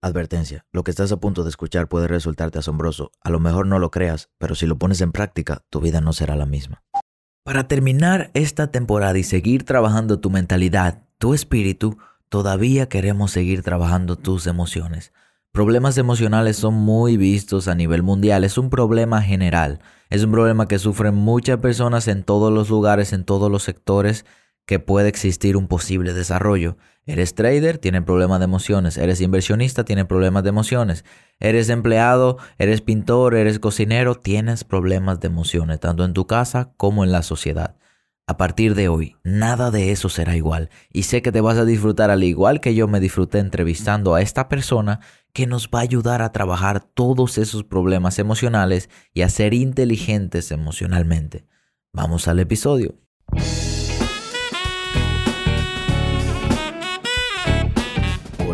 Advertencia, lo que estás a punto de escuchar puede resultarte asombroso. A lo mejor no lo creas, pero si lo pones en práctica, tu vida no será la misma. Para terminar esta temporada y seguir trabajando tu mentalidad, tu espíritu, todavía queremos seguir trabajando tus emociones. Problemas emocionales son muy vistos a nivel mundial, es un problema general, es un problema que sufren muchas personas en todos los lugares, en todos los sectores que puede existir un posible desarrollo. Eres trader, tiene problemas de emociones. Eres inversionista, tiene problemas de emociones. Eres empleado, eres pintor, eres cocinero, tienes problemas de emociones, tanto en tu casa como en la sociedad. A partir de hoy, nada de eso será igual. Y sé que te vas a disfrutar al igual que yo me disfruté entrevistando a esta persona que nos va a ayudar a trabajar todos esos problemas emocionales y a ser inteligentes emocionalmente. Vamos al episodio.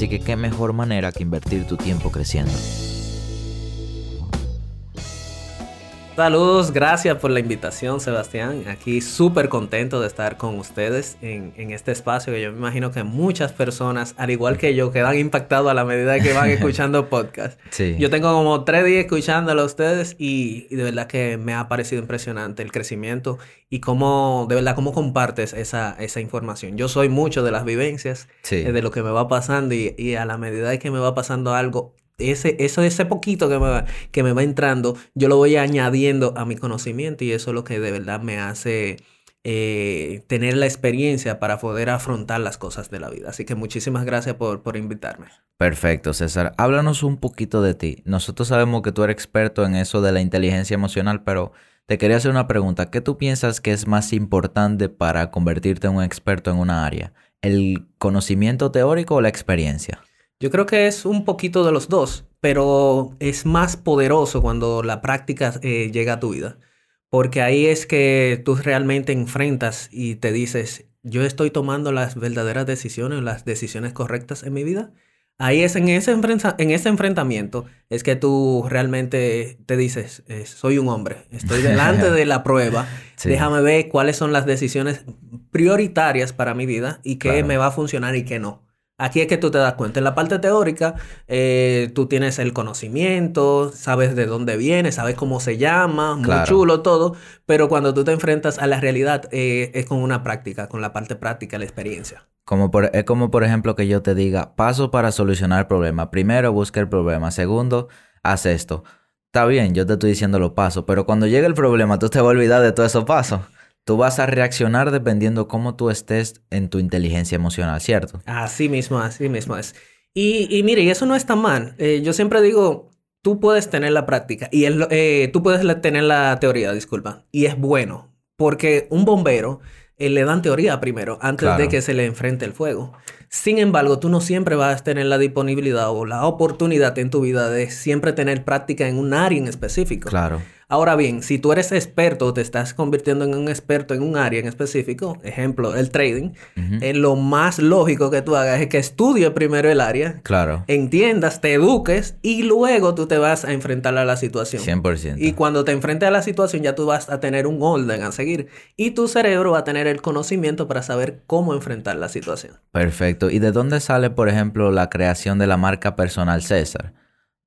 Así que qué mejor manera que invertir tu tiempo creciendo. Saludos, gracias por la invitación, Sebastián. Aquí súper contento de estar con ustedes en, este espacio que yo me imagino que muchas personas, al igual que yo, quedan impactados a la medida que van escuchando podcast. Sí. Yo tengo como tres días escuchándolo a ustedes y, de verdad que me ha parecido impresionante el crecimiento y cómo, de verdad, cómo compartes esa, esa información. Yo soy mucho de las vivencias, eh, de lo que me va pasando y, y a la medida que me va pasando algo, ese, eso, ese poquito que me, va, que me va entrando, yo lo voy añadiendo a mi conocimiento y eso es lo que de verdad me hace eh, tener la experiencia para poder afrontar las cosas de la vida. Así que muchísimas gracias por, por invitarme. Perfecto, César. Háblanos un poquito de ti. Nosotros sabemos que tú eres experto en eso de la inteligencia emocional, pero te quería hacer una pregunta. ¿Qué tú piensas que es más importante para convertirte en un experto en una área? ¿El conocimiento teórico o la experiencia? Yo creo que es un poquito de los dos, pero es más poderoso cuando la práctica eh, llega a tu vida. Porque ahí es que tú realmente enfrentas y te dices, yo estoy tomando las verdaderas decisiones, las decisiones correctas en mi vida. Ahí es en ese, en ese enfrentamiento es que tú realmente te dices, eh, soy un hombre, estoy delante de la prueba, déjame ver cuáles son las decisiones prioritarias para mi vida y qué me va a funcionar y qué no. Aquí es que tú te das cuenta. En la parte teórica, eh, tú tienes el conocimiento, sabes de dónde viene, sabes cómo se llama, muy chulo todo, pero cuando tú te enfrentas a la realidad eh, es con una práctica, con la parte práctica, la experiencia. Como por, es como, por ejemplo, que yo te diga, paso para solucionar el problema. Primero, busca el problema. Segundo, haz esto. Está bien, yo te estoy diciendo los pasos, pero cuando llegue el problema, tú te vas a olvidar de todos esos pasos. Tú vas a reaccionar dependiendo cómo tú estés en tu inteligencia emocional, ¿cierto? Así mismo, así mismo es. Y, y mire, y eso no está mal. Eh, yo siempre digo, tú puedes tener la práctica y eh, tú puedes tener la teoría, disculpa, y es bueno, porque un bombero eh, le dan teoría primero antes de que se le enfrente el fuego. Sin embargo, tú no siempre vas a tener la disponibilidad o la oportunidad en tu vida de siempre tener práctica en un área en específico. Claro. Ahora bien, si tú eres experto, te estás convirtiendo en un experto en un área en específico, ejemplo, el trading, eh, lo más lógico que tú hagas es que estudies primero el área, claro. entiendas, te eduques y luego tú te vas a enfrentar a la situación. 100%. Y cuando te enfrentes a la situación ya tú vas a tener un orden a seguir y tu cerebro va a tener el conocimiento para saber cómo enfrentar la situación. Perfecto. ¿Y de dónde sale, por ejemplo, la creación de la marca personal César?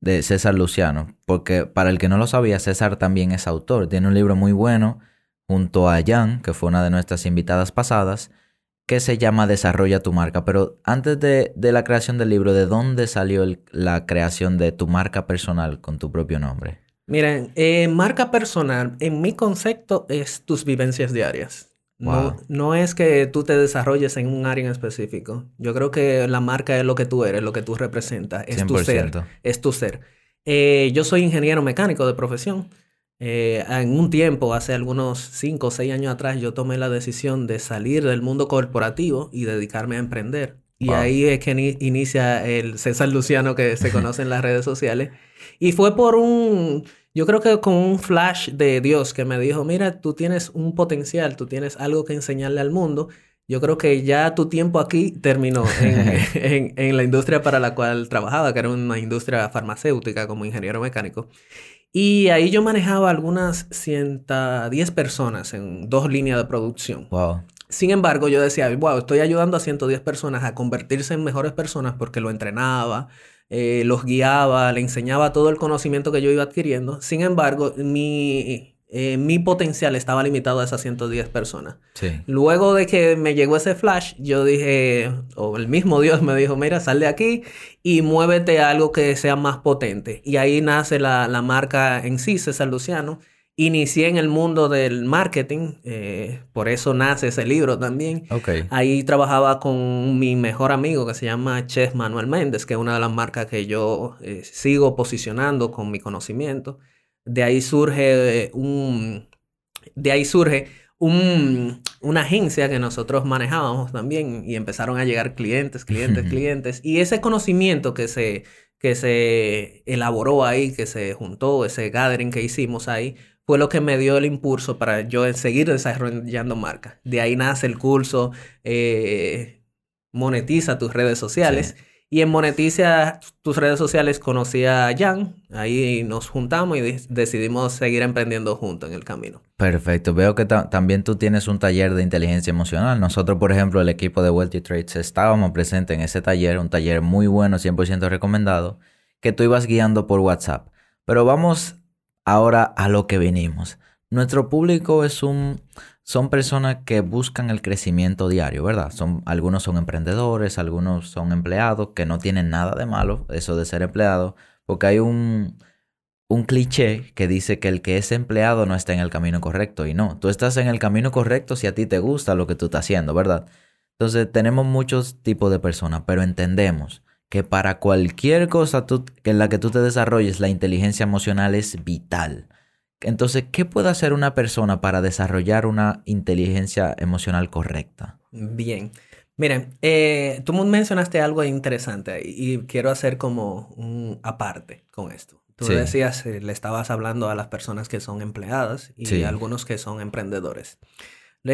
De César Luciano, porque para el que no lo sabía, César también es autor. Tiene un libro muy bueno junto a Jan, que fue una de nuestras invitadas pasadas, que se llama Desarrolla tu marca. Pero antes de, la creación del libro, ¿de dónde salió la creación de tu marca personal con tu propio nombre? Miren, eh, marca personal, en mi concepto, es tus vivencias diarias. No, no, es que tú te desarrolles en un área en específico. Yo creo que la marca es lo que tú eres, lo que tú representas. Es tu ser. Es tu ser. Eh, yo soy ingeniero mecánico de profesión. Eh, en un tiempo, hace algunos 5 o 6 años atrás, yo tomé la decisión de salir del mundo corporativo y dedicarme a emprender. Y ahí es que inicia el César Luciano que se conoce en las redes sociales. Y fue por un, yo creo que con un flash de Dios que me dijo, mira, tú tienes un potencial, tú tienes algo que enseñarle al mundo. Yo creo que ya tu tiempo aquí terminó en, en, la industria para la cual trabajaba, que era una industria farmacéutica como ingeniero mecánico. Y ahí yo manejaba algunas 110 personas en dos líneas de producción. Wow. Sin embargo, yo decía, wow, estoy ayudando a 110 personas a convertirse en mejores personas porque lo entrenaba, eh, los guiaba, le enseñaba todo el conocimiento que yo iba adquiriendo. Sin embargo, mi, eh, mi potencial estaba limitado a esas 110 personas. Luego de que me llegó ese flash, yo dije, o el mismo Dios me dijo, mira, sal de aquí y muévete a algo que sea más potente. Y ahí nace la, marca en sí, César Luciano. Inicié en el mundo del marketing, eh, por eso nace ese libro también. Ahí trabajaba con mi mejor amigo que se llama Chef Manuel Méndez, que es una de las marcas que yo eh, sigo posicionando con mi conocimiento. De ahí surge un... De ahí surge un, una agencia que nosotros manejábamos también y empezaron a llegar clientes, clientes, clientes. Y ese conocimiento que se, que se elaboró ahí, que se juntó, ese gathering que hicimos ahí, fue lo que me dio el impulso para yo seguir desarrollando marca. De ahí nace el curso eh, Monetiza tus redes sociales. Y en Monetiza tus redes sociales conocí a Jan, ahí nos juntamos y decidimos seguir emprendiendo juntos en el camino. Perfecto, veo que también tú tienes un taller de inteligencia emocional. Nosotros, por ejemplo, el equipo de Wealthy Trades estábamos presentes en ese taller, un taller muy bueno, 100% recomendado, que tú ibas guiando por WhatsApp. Pero vamos ahora a lo que venimos. Nuestro público es un son personas que buscan el crecimiento diario, ¿verdad? Son, algunos son emprendedores, algunos son empleados, que no tienen nada de malo eso de ser empleado, porque hay un, un cliché que dice que el que es empleado no está en el camino correcto y no, tú estás en el camino correcto si a ti te gusta lo que tú estás haciendo, ¿verdad? Entonces tenemos muchos tipos de personas, pero entendemos que para cualquier cosa en la que tú te desarrolles, la inteligencia emocional es vital. Entonces, ¿qué puede hacer una persona para desarrollar una inteligencia emocional correcta? Bien. Miren, eh, tú mencionaste algo interesante y quiero hacer como un aparte con esto. Tú decías, eh, le estabas hablando a las personas que son empleadas y a algunos que son emprendedores.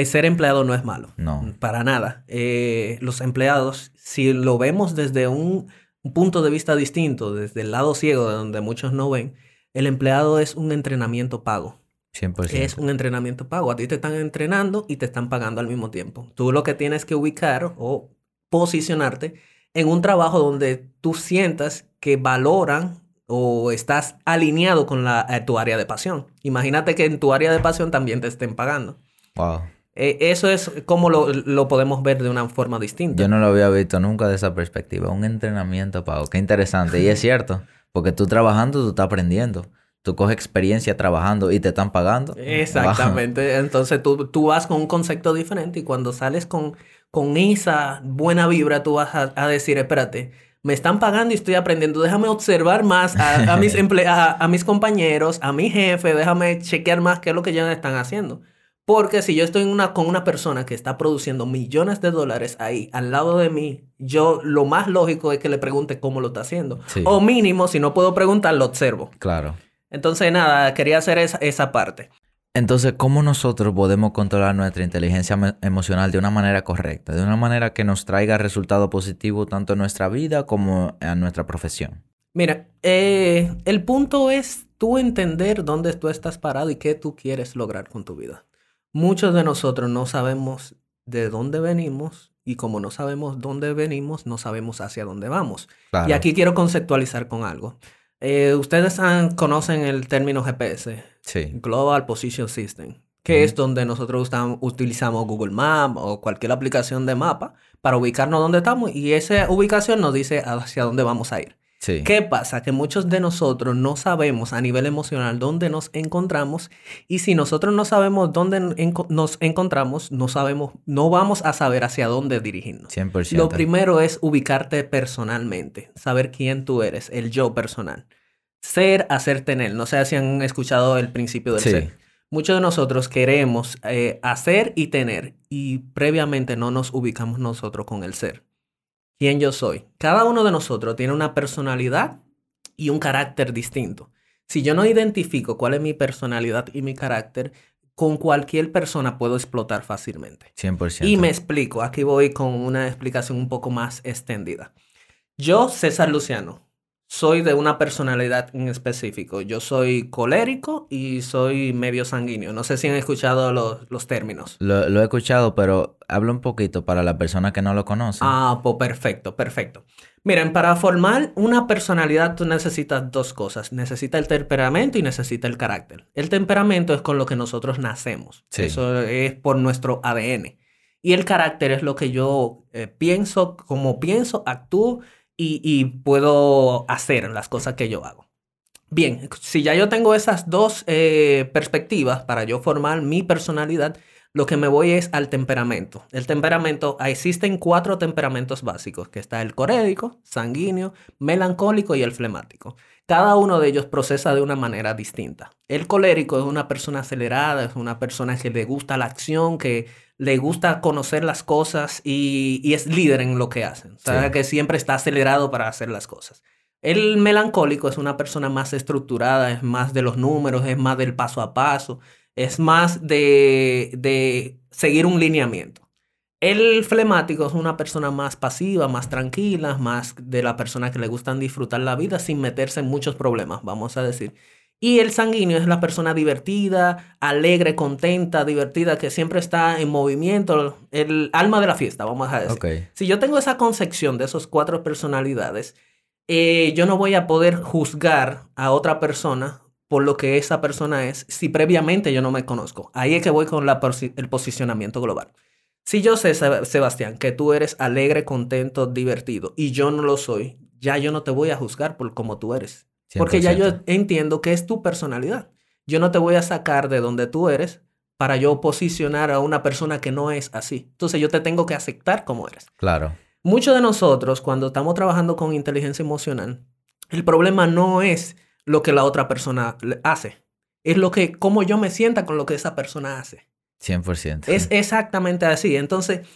Ser empleado no es malo. No. Para nada. Eh, los empleados, si lo vemos desde un, un punto de vista distinto, desde el lado ciego de donde muchos no ven, el empleado es un entrenamiento pago. 100%. Es un entrenamiento pago. A ti te están entrenando y te están pagando al mismo tiempo. Tú lo que tienes que ubicar o posicionarte en un trabajo donde tú sientas que valoran o estás alineado con la, eh, tu área de pasión. Imagínate que en tu área de pasión también te estén pagando. Wow. Eh, eso es como lo, lo, podemos ver de una forma distinta. Yo no lo había visto nunca de esa perspectiva. Un entrenamiento pago. Qué interesante. Y es cierto. Porque tú trabajando, tú estás aprendiendo. Tú coges experiencia trabajando y te están pagando. Exactamente. Entonces tú, tú, vas con un concepto diferente y cuando sales con, con esa buena vibra, tú vas a, decir, espérate, me están pagando y estoy aprendiendo. Déjame observar más a, mis, a, mis compañeros, a mi jefe, déjame chequear más qué es lo que ellos están haciendo. Porque si yo estoy una, con una persona que está produciendo millones de dólares ahí al lado de mí, yo lo más lógico es que le pregunte cómo lo está haciendo. O mínimo, si no puedo preguntar, lo observo. Claro. Entonces, nada, quería hacer esa, esa parte. Entonces, ¿cómo nosotros podemos controlar nuestra inteligencia emocional de una manera correcta? De una manera que nos traiga resultados positivos tanto en nuestra vida como en nuestra profesión. Mira, eh, el punto es tú entender dónde tú estás parado y qué tú quieres lograr con tu vida. Muchos de nosotros no sabemos de dónde venimos y como no sabemos dónde venimos, no sabemos hacia dónde vamos. Y aquí quiero conceptualizar con algo. Eh, ustedes conocen el término GPS, sí. Global Position System, que es donde nosotros utilizamos Google Maps o cualquier aplicación de mapa para ubicarnos dónde estamos y esa ubicación nos dice hacia dónde vamos a ir. ¿Qué pasa? Que muchos de nosotros no sabemos a nivel emocional dónde nos encontramos y si nosotros no sabemos dónde nos encontramos, no sabemos, no vamos a saber hacia dónde dirigirnos. 100%. Lo primero es ubicarte personalmente, saber quién tú eres, el yo personal. Ser, hacer, tener. No sé si han escuchado el principio del ser. Muchos de nosotros queremos eh, hacer y tener y previamente no nos ubicamos nosotros con el ser. Quién yo soy. Cada uno de nosotros tiene una personalidad y un carácter distinto. Si yo no identifico cuál es mi personalidad y mi carácter, con cualquier persona puedo explotar fácilmente. 100%. Y me explico, aquí voy con una explicación un poco más extendida. Yo, César Luciano, soy de una personalidad en específico. Yo soy colérico y soy medio sanguíneo. No sé si han escuchado los, los términos. Lo, lo he escuchado, pero habla un poquito para la persona que no lo conoce. Ah, pues perfecto, perfecto. Miren, para formar una personalidad tú necesitas dos cosas. Necesitas el temperamento y necesitas el carácter. El temperamento es con lo que nosotros nacemos. Sí. Eso es por nuestro ADN. Y el carácter es lo que yo eh, pienso, como pienso, actúo y, puedo hacer las cosas que yo hago. Bien, si ya yo tengo esas dos eh, perspectivas para yo formar mi personalidad, lo que me voy es al temperamento. El temperamento, existen cuatro temperamentos básicos, que está el colérico, sanguíneo, melancólico y el flemático. Cada uno de ellos procesa de una manera distinta. El colérico es una persona acelerada, es una persona que le gusta la acción, que le gusta conocer las cosas y, y es líder en lo que hacen. O sea, Sí. que siempre está acelerado para hacer las cosas. El melancólico es una persona más estructurada, es más de los números, es más del paso a paso, es más de, de seguir un lineamiento. El flemático es una persona más pasiva, más tranquila, más de la persona que le gustan disfrutar la vida sin meterse en muchos problemas, vamos a decir. Y el sanguíneo es la persona divertida, alegre, contenta, divertida, que siempre está en movimiento, el alma de la fiesta, vamos a decir. Si yo tengo esa concepción de esos cuatro personalidades, eh, yo no voy a poder juzgar a otra persona por lo que esa persona es si previamente yo no me conozco. Ahí es que voy con la posi- el posicionamiento global. Si yo sé, Seb- Sebastián, que tú eres alegre, contento, divertido y yo no lo soy, ya yo no te voy a juzgar por cómo tú eres. Porque ya yo 100%. entiendo que es tu personalidad. Yo no te voy a sacar de donde tú eres para yo posicionar a una persona que no es así. Entonces yo te tengo que aceptar como eres. Claro. Muchos de nosotros, cuando estamos trabajando con inteligencia emocional, el problema no es lo que la otra persona hace. Es lo que, cómo yo me sienta con lo que esa persona hace. 100%. Es exactamente así. Entonces,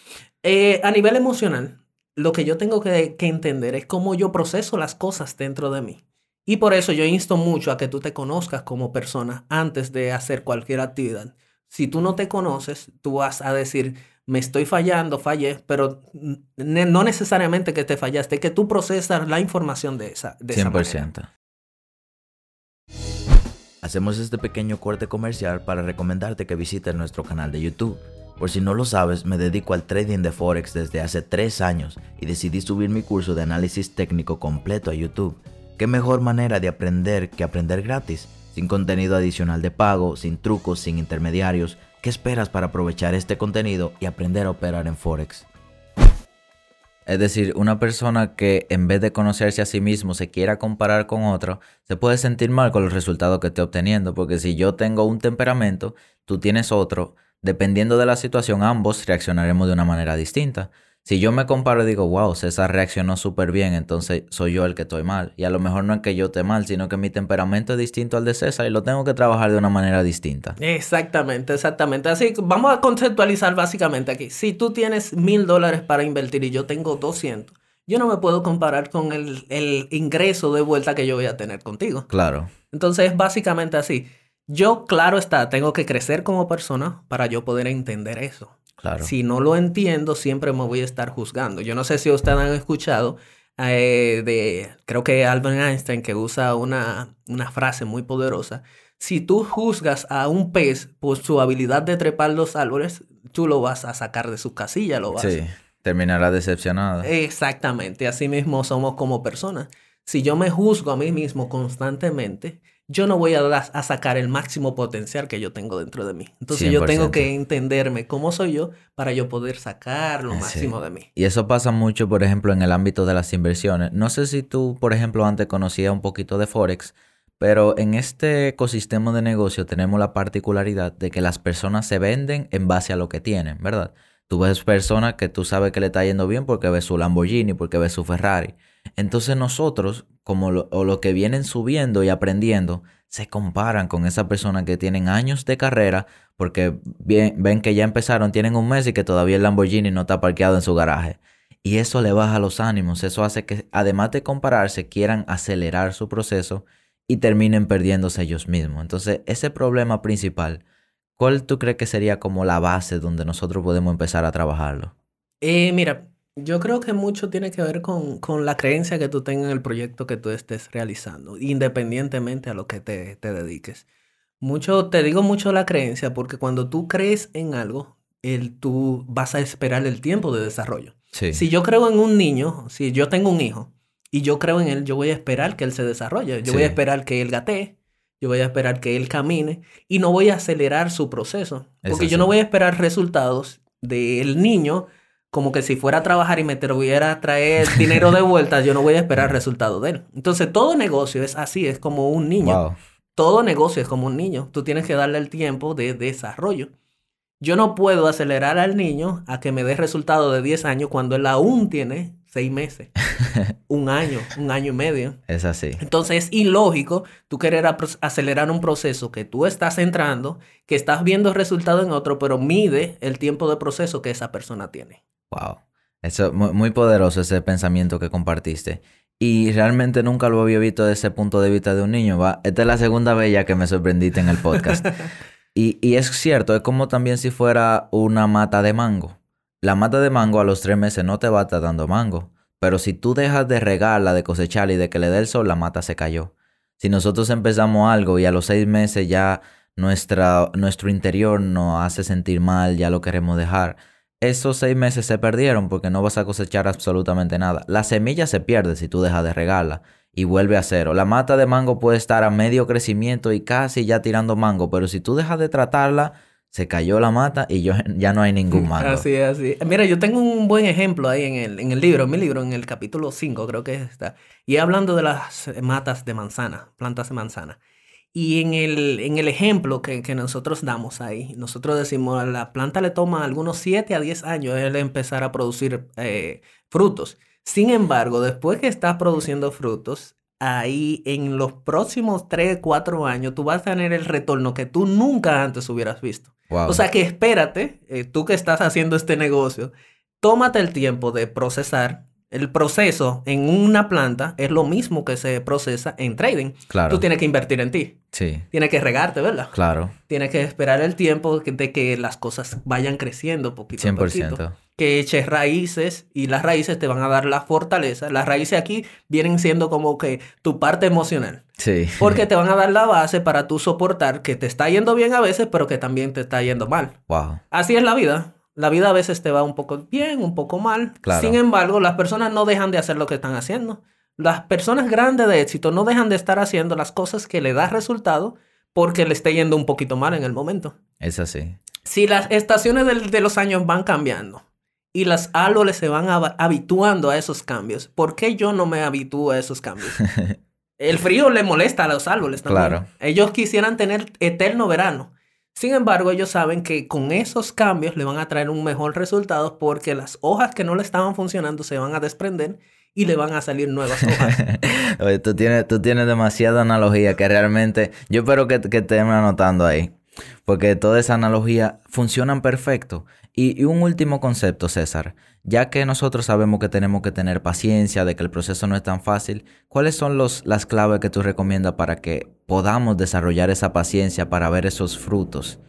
eh, a nivel emocional, lo que yo tengo que, que entender es cómo yo proceso las cosas dentro de mí. Y por eso yo insto mucho a que tú te conozcas como persona antes de hacer cualquier actividad. Si tú no te conoces, tú vas a decir, me estoy fallando, fallé, pero no necesariamente que te fallaste, que tú procesas la información de esa, de esa manera. 100%. Hacemos este pequeño corte comercial para recomendarte que visites nuestro canal de YouTube. Por si no lo sabes, me dedico al trading de Forex desde hace 3 años y decidí subir mi curso de análisis técnico completo a YouTube. ¿Qué mejor manera de aprender que aprender gratis? Sin contenido adicional de pago, sin trucos, sin intermediarios. ¿Qué esperas para aprovechar este contenido y aprender a operar en Forex? Es decir, una persona que en vez de conocerse a sí mismo se quiera comparar con otro, se puede sentir mal con los resultados que esté obteniendo, porque si yo tengo un temperamento, tú tienes otro, dependiendo de la situación, ambos reaccionaremos de una manera distinta. Si yo me comparo y digo, wow, César reaccionó súper bien, entonces soy yo el que estoy mal. Y a lo mejor no es que yo esté mal, sino que mi temperamento es distinto al de César y lo tengo que trabajar de una manera distinta. Exactamente, exactamente. Así que vamos a conceptualizar básicamente aquí. Si tú tienes mil dólares para invertir y yo tengo 200, yo no me puedo comparar con el, el ingreso de vuelta que yo voy a tener contigo. Claro, Entonces es básicamente así. Yo, claro está, tengo que crecer como persona para yo poder entender eso. Claro. Si no lo entiendo, siempre me voy a estar juzgando. Yo no sé si ustedes han escuchado eh, de, creo que Albert Einstein, que usa una, una frase muy poderosa. Si tú juzgas a un pez por su habilidad de trepar los árboles, tú lo vas a sacar de su casilla, lo vas Sí, terminará decepcionado. Exactamente, así mismo somos como personas. Si yo me juzgo a mí mismo constantemente, yo no voy a, sacar el máximo potencial que yo tengo dentro de mí. Entonces yo tengo 100%. que entenderme cómo soy yo para yo poder sacar lo Sí. máximo de mí. Y eso pasa mucho, por ejemplo, en el ámbito de las inversiones. No sé si tú, por ejemplo, antes conocías un poquito de Forex, pero en este ecosistema de negocio tenemos la particularidad de que las personas se venden en base a lo que tienen, ¿verdad? Tú ves personas que tú sabes que le está yendo bien porque ves su Lamborghini, porque ves su Ferrari. Entonces nosotros, como lo, o que vienen subiendo y aprendiendo, se comparan con esas personas que tienen años de carrera porque bien- ven que ya empezaron, tienen un mes y que todavía el Lamborghini no está parqueado en su garaje. y eso le baja los ánimos, eso hace que además de compararse quieran acelerar su proceso y terminen perdiéndose ellos mismos. Entonces, ese problema principal, ¿cuál tú crees que sería como la base donde nosotros podemos empezar a trabajarlo? Eh, mira, yo creo que mucho tiene que ver con, con, la creencia que tú tengas en el proyecto que tú estés realizando, independientemente a lo que te, te dediques. Mucho, te digo mucho la creencia porque cuando tú crees en algo, el, tú vas a esperar el tiempo de desarrollo. Si yo creo en un niño, si yo tengo un hijo y yo creo en él, yo voy a esperar que él se desarrolle, yo voy a esperar que él gatee, yo voy a esperar que él camine y no voy a acelerar su proceso, porque yo no voy a esperar resultados del niño como que si fuera a trabajar y me tuviera a traer dinero de vuelta, yo no voy a esperar resultados de él. Entonces, todo negocio es así, es como un niño. Todo negocio es como un niño. Tú tienes que darle el tiempo de desarrollo. Yo no puedo acelerar al niño a que me dé resultado de 10 años cuando él aún tiene 6 meses, un año, un año y medio. Es así. Entonces es ilógico tú querer acelerar un proceso que tú estás entrando, que estás viendo resultado en otro, pero mide el tiempo de proceso que esa persona tiene. Wow. Eso muy, muy poderoso ese pensamiento que compartiste. Y realmente nunca lo había visto desde ese punto de vista de un niño. ¿va? Esta es la segunda vez ya que me sorprendiste en el podcast. Y, y, es cierto, es como también si fuera una mata de mango. La mata de mango a los tres meses no te va a estar dando mango. Pero si tú dejas de regarla, de cosecharla y de que le dé el sol, la mata se cayó. Si nosotros empezamos algo y a los seis meses ya nuestra, nuestro interior nos hace sentir mal, ya lo queremos dejar, esos seis meses se perdieron porque no vas a cosechar absolutamente nada. La semilla se pierde si tú dejas de regarla y vuelve a cero. La mata de mango puede estar a medio crecimiento y casi ya tirando mango, pero si tú dejas de tratarla, se cayó la mata y yo, ya no hay ningún mango. Así es, así. Mira, yo tengo un buen ejemplo ahí en el, en el libro, en mi libro, en el capítulo 5 creo que está. Y hablando de las matas de manzana, plantas de manzana. Y en el, en el ejemplo que, que, nosotros damos ahí, nosotros decimos, a la planta le toma algunos 7 a 10 años el empezar a producir eh, frutos. Sin embargo, después que estás produciendo frutos, ahí en los próximos 3, 4 años tú vas a tener el retorno que tú nunca antes hubieras visto. O sea que espérate, eh, tú que estás haciendo este negocio, tómate el tiempo de procesar. El proceso en una planta es lo mismo que se procesa en trading. Claro. Tú tienes que invertir en ti. Sí. Tienes que regarte, ¿verdad? Claro. Tienes que esperar el tiempo de que las cosas vayan creciendo poquito 100%. a poquito que eches raíces y las raíces te van a dar la fortaleza. Las raíces aquí vienen siendo como que tu parte emocional. Sí. Porque te van a dar la base para tú soportar que te está yendo bien a veces, pero que también te está yendo mal. Wow. Así es la vida. La vida a veces te va un poco bien, un poco mal. Sin embargo, las personas no dejan de hacer lo que están haciendo. Las personas grandes de éxito no dejan de estar haciendo las cosas que le dan resultado porque le esté yendo un poquito mal en el momento. Es así. Si las estaciones de los años van cambiando, y las árboles se van habituando a esos cambios. ¿Por qué yo no me habitúo a esos cambios? El frío le molesta a los árboles también. Claro. Ellos quisieran tener eterno verano. Sin embargo, ellos saben que con esos cambios le van a traer un mejor resultado porque las hojas que no le estaban funcionando se van a desprender y le van a salir nuevas hojas. Oye, tú tienes, tú tienes demasiada analogía que realmente yo espero que, que estén anotando ahí. Porque toda esa analogía funcionan perfecto. Y, un último concepto, César. Ya que nosotros sabemos que tenemos que tener paciencia, de que el proceso no es tan fácil, ¿cuáles son los, las claves que tú recomiendas para que podamos desarrollar esa paciencia para ver esos frutos?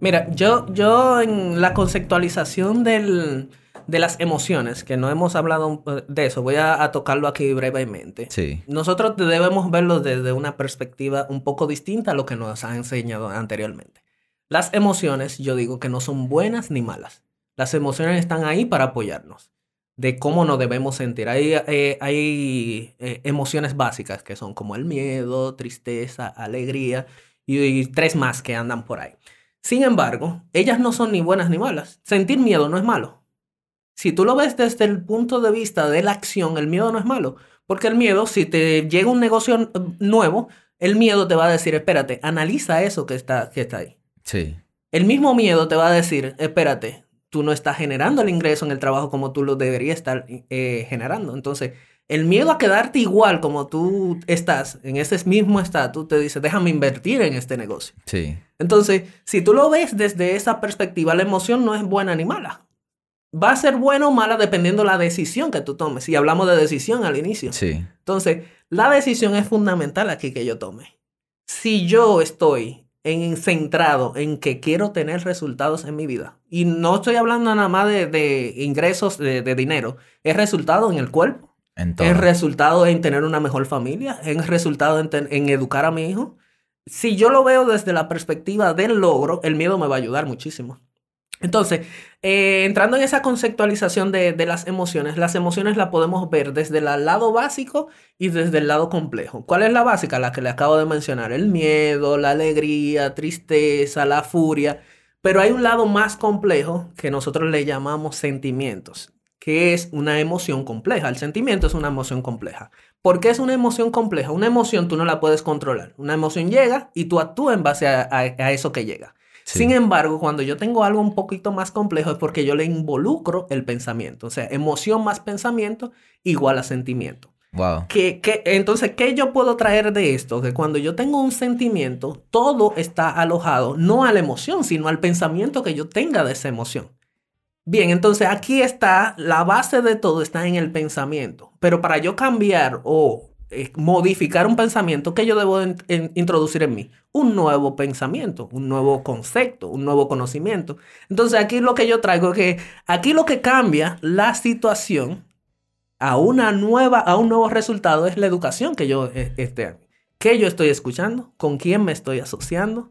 Mira, yo, yo en la conceptualización del, de las emociones, que no hemos hablado de eso, voy a, a, tocarlo aquí brevemente. Sí. Nosotros debemos verlo desde una perspectiva un poco distinta a lo que nos ha enseñado anteriormente. Las emociones, yo digo que no son buenas ni malas. Las emociones están ahí para apoyarnos de cómo nos debemos sentir. Hay, eh, hay eh, emociones básicas que son como el miedo, tristeza, alegría y, tres más que andan por ahí. Sin embargo, ellas no son ni buenas ni malas. Sentir miedo no es malo. Si tú lo ves desde el punto de vista de la acción, el miedo no es malo. Porque el miedo, si te llega un negocio nuevo, el miedo te va a decir, espérate, analiza eso que está, que está ahí. Sí. El mismo miedo te va a decir, espérate, tú no estás generando el ingreso en el trabajo como tú lo deberías estar eh, generando. Entonces, el miedo a quedarte igual como tú estás en ese mismo estatus te dice, déjame invertir en este negocio. Sí. Entonces, si tú lo ves desde esa perspectiva, la emoción no es buena ni mala. va a ser buena o mala dependiendo la decisión que tú tomes. Y hablamos de decisión al inicio. Sí. Entonces, la decisión es fundamental aquí que yo tome. Si yo estoy en, centrado en que quiero tener resultados en mi vida, y no estoy hablando nada más de, ingresos de, dinero, es resultado en el cuerpo, es resultado en tener una mejor familia, es resultado en, en educar a mi hijo. Si yo lo veo desde la perspectiva del logro, el miedo me va a ayudar muchísimo. Entonces, eh, entrando en esa conceptualización de, las emociones, las emociones las podemos ver desde el lado básico y desde el lado complejo. ¿Cuál es la básica? La que le acabo de mencionar, el miedo, la alegría, tristeza, la furia. Pero hay un lado más complejo que nosotros le llamamos sentimientos, que es una emoción compleja. El sentimiento es una emoción compleja. ¿Por qué es una emoción compleja? Una emoción tú no la puedes controlar. Una emoción llega y tú actúas en base a eso que llega. Sin embargo, cuando yo tengo algo un poquito más complejo es porque yo le involucro el pensamiento. O sea, emoción más pensamiento igual a sentimiento. Wow. Que, entonces, ¿qué yo puedo traer de esto? Que cuando yo tengo un sentimiento, todo está alojado no a la emoción, sino al pensamiento que yo tenga de esa emoción. Bien, entonces aquí está, la base de todo está en el pensamiento. Pero para yo cambiar o modificar un pensamiento, que yo debo introducir en mí? Un nuevo pensamiento, un nuevo concepto, un nuevo conocimiento. Entonces aquí lo que yo traigo es que aquí lo que cambia la situación a una nueva, a un nuevo resultado es la educación que yo eh, este, ¿Qué yo estoy escuchando? ¿Con quién me estoy asociando?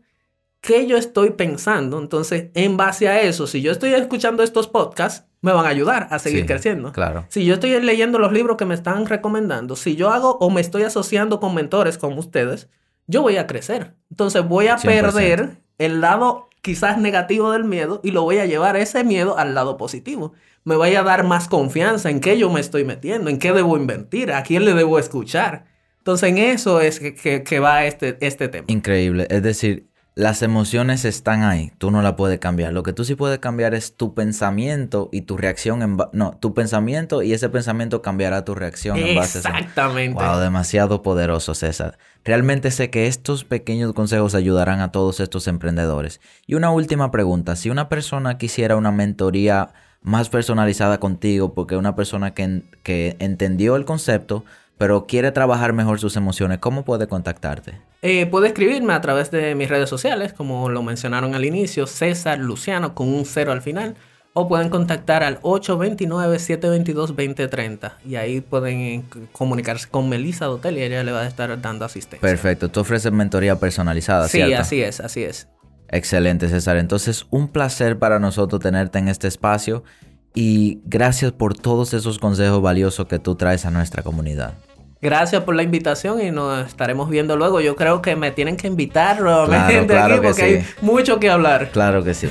¿Qué yo estoy pensando? Entonces, en base a eso, si yo estoy escuchando estos podcasts, me van a ayudar a seguir creciendo. Claro. Si yo estoy leyendo los libros que me están recomendando, si yo hago o me estoy asociando con mentores como ustedes, yo voy a crecer. Entonces voy a perder el lado quizás negativo del miedo y lo voy a llevar ese miedo al lado positivo. Me voy a dar más confianza en qué yo me estoy metiendo, en qué debo invertir, a quién le debo escuchar. Entonces en eso es que, que va este, este tema. Increíble. Es decir, las emociones están ahí, tú no la puedes cambiar. Lo que tú sí puedes cambiar es tu pensamiento y tu reacción en no, tu pensamiento y ese pensamiento cambiará tu reacción en base a eso. Exactamente. Wow, demasiado poderoso, César. Realmente sé que estos pequeños consejos ayudarán a todos estos emprendedores. Y una última pregunta, si una persona quisiera una mentoría más personalizada contigo, porque una persona que, que entendió el concepto, pero quiere trabajar mejor sus emociones, ¿cómo puede contactarte? Eh, puede escribirme a través de mis redes sociales, como lo mencionaron al inicio, César Luciano con un cero al final, o pueden contactar al 829-722-2030 y ahí pueden comunicarse con Melissa Dotel y ella le va a estar dando asistencia. Perfecto, tú ofreces mentoría personalizada, ¿cierto? Sí, así es, así es. Excelente, César. Entonces, un placer para nosotros tenerte en este espacio y gracias por todos esos consejos valiosos que tú traes a nuestra comunidad. Gracias por la invitación y nos estaremos viendo luego. Yo creo que me tienen que invitar nuevamente aquí porque hay mucho que hablar. Claro que sí.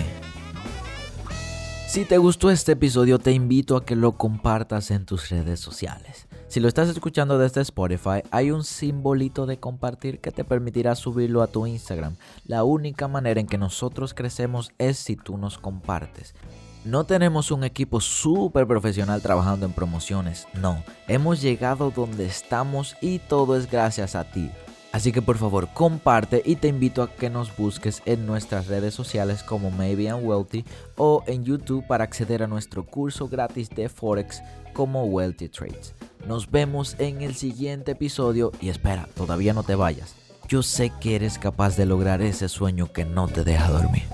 Si te gustó este episodio, te invito a que lo compartas en tus redes sociales. Si lo estás escuchando desde Spotify, hay un simbolito de compartir que te permitirá subirlo a tu Instagram. La única manera en que nosotros crecemos es si tú nos compartes. No tenemos un equipo súper profesional trabajando en promociones, no. Hemos llegado donde estamos y todo es gracias a ti. Así que por favor comparte y te invito a que nos busques en nuestras redes sociales como Maybe and Wealthy o en YouTube para acceder a nuestro curso gratis de Forex como Wealthy Trades. Nos vemos en el siguiente episodio y espera, todavía no te vayas. Yo sé que eres capaz de lograr ese sueño que no te deja dormir.